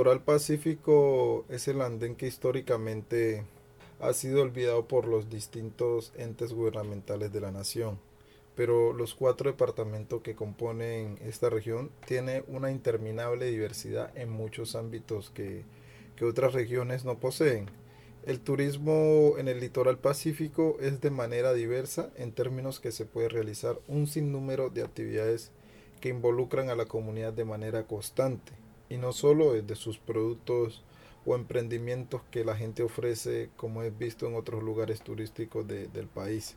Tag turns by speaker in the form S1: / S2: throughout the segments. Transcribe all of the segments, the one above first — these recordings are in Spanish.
S1: litoral pacífico es el andén que históricamente ha sido olvidado por los distintos entes gubernamentales de la nación. Pero los cuatro departamentos que componen esta región tienen una interminable diversidad en muchos ámbitos que, que otras regiones no poseen. El turismo en el litoral pacífico es de manera diversa en términos que se puede realizar un sinnúmero de actividades que involucran a la comunidad de manera constante y no solo desde sus productos o emprendimientos que la gente ofrece como es visto en otros lugares turísticos de, del país.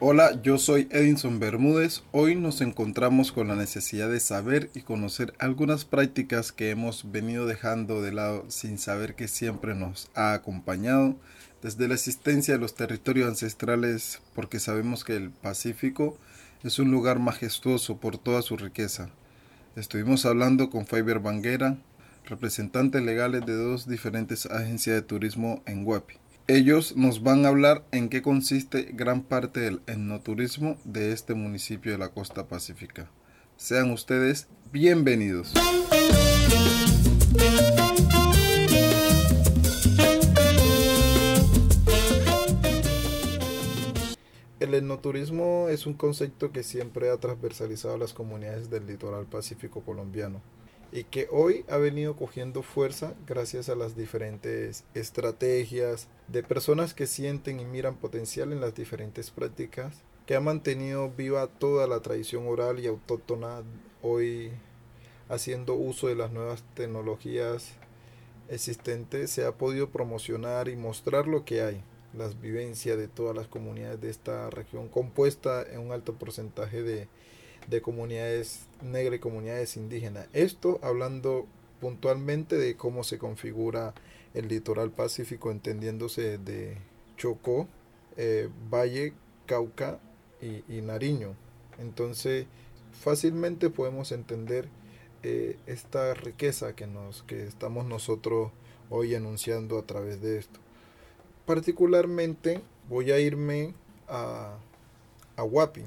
S1: Hola, yo soy Edinson Bermúdez. Hoy nos encontramos con la necesidad de saber y conocer algunas prácticas que hemos venido dejando de lado sin saber que siempre nos ha acompañado desde la existencia de los territorios ancestrales porque sabemos que el Pacífico es un lugar majestuoso por toda su riqueza. Estuvimos hablando con Faber Banguera, representantes legales de dos diferentes agencias de turismo en Huapi. Ellos nos van a hablar en qué consiste gran parte del etnoturismo de este municipio de la costa pacífica. Sean ustedes bienvenidos. El etnoturismo es un concepto que siempre ha transversalizado las comunidades del litoral pacífico colombiano y que hoy ha venido cogiendo fuerza gracias a las diferentes estrategias de personas que sienten y miran potencial en las diferentes prácticas, que ha mantenido viva toda la tradición oral y autóctona, hoy haciendo uso de las nuevas tecnologías existentes, se ha podido promocionar y mostrar lo que hay, las vivencias de todas las comunidades de esta región, compuesta en un alto porcentaje de de comunidades negras y comunidades indígenas. Esto hablando puntualmente de cómo se configura el litoral pacífico, entendiéndose de Chocó, eh, Valle, Cauca y, Nariño. Entonces, fácilmente podemos entender eh, esta riqueza que, nos, que estamos nosotros hoy anunciando a través de esto. Particularmente voy a irme a, a Huapi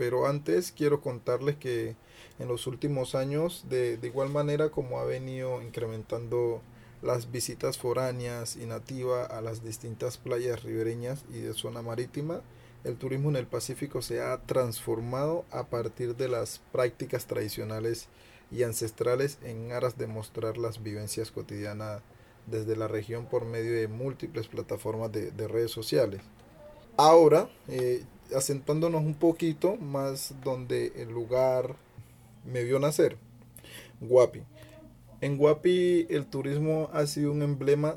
S1: pero antes quiero contarles que en los últimos años, de, igual manera como ha venido incrementando las visitas foráneas y nativas a las distintas playas ribereñas y de zona marítima, el turismo en el Pacífico se ha transformado a partir de las prácticas tradicionales y ancestrales en aras de mostrar las vivencias cotidianas desde la región por medio de múltiples plataformas de, redes sociales. Ahora, eh, asentándonos un poquito más donde el lugar me vio nacer, Guapi. En Guapi el turismo ha sido un emblema,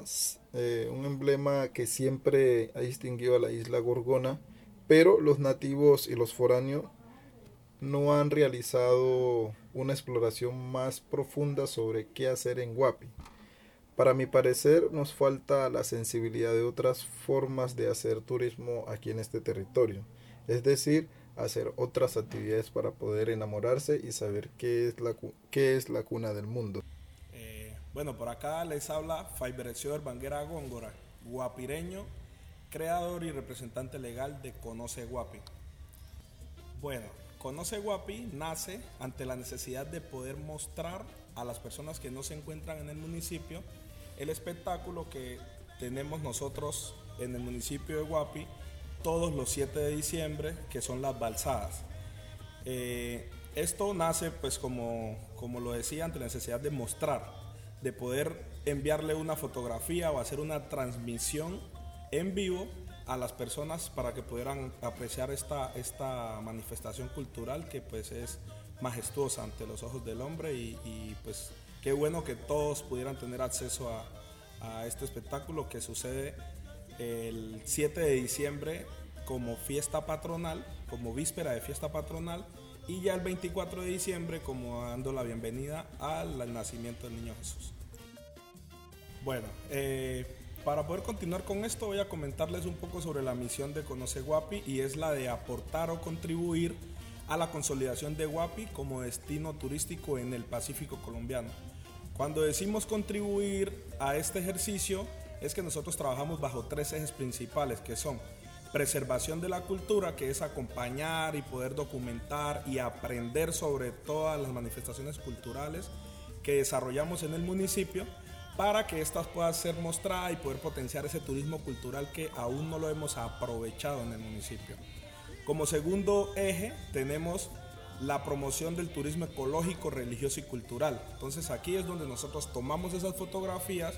S1: eh, un emblema que siempre ha distinguido a la isla Gorgona, pero los nativos y los foráneos no han realizado una exploración más profunda sobre qué hacer en Guapi. Para mi parecer nos falta la sensibilidad de otras formas de hacer turismo aquí en este territorio es decir, hacer otras actividades para poder enamorarse y saber qué es la, qué es la cuna del mundo.
S2: Eh, bueno, por acá les habla Faibereció Banguera Góngora, guapireño, creador y representante legal de Conoce Guapi. Bueno, Conoce Guapi nace ante la necesidad de poder mostrar a las personas que no se encuentran en el municipio el espectáculo que tenemos nosotros en el municipio de Guapi todos los 7 de diciembre, que son las balsadas. Eh, esto nace, pues como, como lo decía, ante la necesidad de mostrar, de poder enviarle una fotografía o hacer una transmisión en vivo a las personas para que pudieran apreciar esta, esta manifestación cultural que pues es majestuosa ante los ojos del hombre y, pues qué bueno que todos pudieran tener acceso a, a este espectáculo que sucede el 7 de diciembre como fiesta patronal, como víspera de fiesta patronal, y ya el 24 de diciembre como dando la bienvenida al nacimiento del niño Jesús. Bueno, eh, para poder continuar con esto voy a comentarles un poco sobre la misión de Conoce Guapi y es la de aportar o contribuir a la consolidación de Guapi como destino turístico en el Pacífico colombiano. Cuando decimos contribuir a este ejercicio es que nosotros trabajamos bajo tres ejes principales que son preservación de la cultura, que es acompañar y poder documentar y aprender sobre todas las manifestaciones culturales que desarrollamos en el municipio para que éstas puedan ser mostradas y poder potenciar ese turismo cultural que aún no lo hemos aprovechado en el municipio. Como segundo eje tenemos la promoción del turismo ecológico, religioso y cultural. Entonces aquí es donde nosotros tomamos esas fotografías,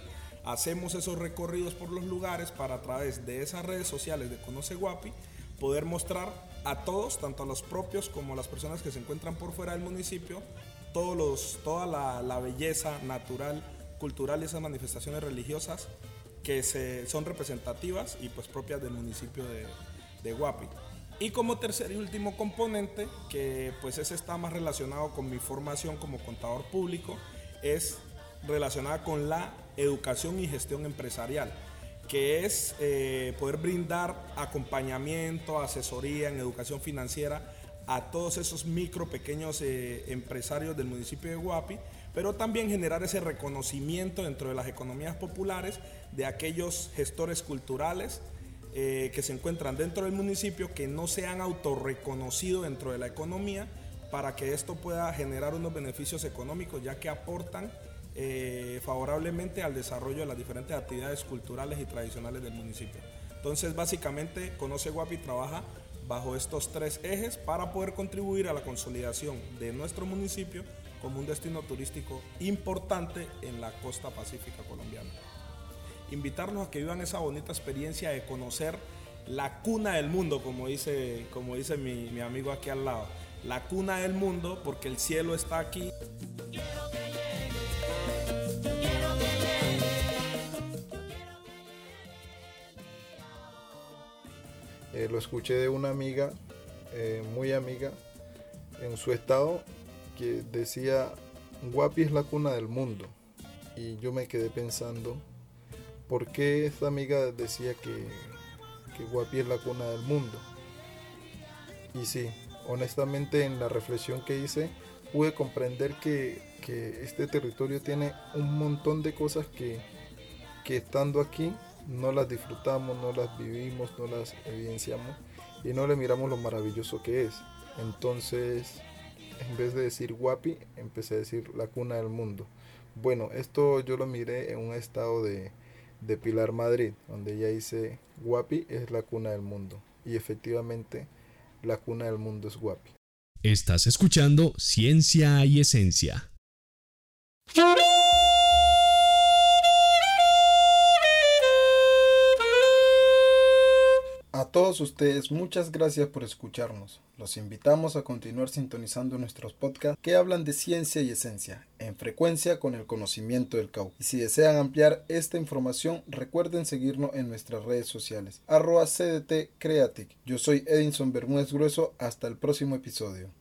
S2: hacemos esos recorridos por los lugares para a través de esas redes sociales de Conoce Guapi poder mostrar a todos, tanto a los propios como a las personas que se encuentran por fuera del municipio, todos los, toda la, la belleza natural, cultural y esas manifestaciones religiosas que se, son representativas y pues propias del municipio de, de Guapi. Y como tercer y último componente, que pues ese está más relacionado con mi formación como contador público, es relacionada con la educación y gestión empresarial, que es eh, poder brindar acompañamiento, asesoría en educación financiera a todos esos micro, pequeños eh, empresarios del municipio de Guapi, pero también generar ese reconocimiento dentro de las economías populares de aquellos gestores culturales eh, que se encuentran dentro del municipio que no se han autorreconocido dentro de la economía para que esto pueda generar unos beneficios económicos ya que aportan eh, favorablemente al desarrollo de las diferentes actividades culturales y tradicionales del municipio. Entonces, básicamente, Conoce Guapi trabaja bajo estos tres ejes para poder contribuir a la consolidación de nuestro municipio como un destino turístico importante en la costa pacífica colombiana. Invitarlos a que vivan esa bonita experiencia de conocer la cuna del mundo, como dice, como dice mi, mi amigo aquí al lado. La cuna del mundo, porque el cielo está aquí.
S1: Eh, lo escuché de una amiga, eh, muy amiga, en su estado, que decía, Guapi es la cuna del mundo. Y yo me quedé pensando, ¿por qué esta amiga decía que, que Guapi es la cuna del mundo? Y sí, honestamente en la reflexión que hice, pude comprender que, que este territorio tiene un montón de cosas que, que estando aquí no las disfrutamos, no las vivimos, no las evidenciamos y no le miramos lo maravilloso que es. Entonces, en vez de decir guapi, empecé a decir la cuna del mundo. Bueno, esto yo lo miré en un estado de, de Pilar Madrid, donde ya dice guapi es la cuna del mundo. Y efectivamente, la cuna del mundo es guapi.
S3: Estás escuchando Ciencia y Esencia.
S1: A todos ustedes, muchas gracias por escucharnos. Los invitamos a continuar sintonizando nuestros podcasts que hablan de ciencia y esencia, en frecuencia con el conocimiento del CAU. Y si desean ampliar esta información, recuerden seguirnos en nuestras redes sociales. Yo soy Edinson Bermúdez Grueso, hasta el próximo episodio.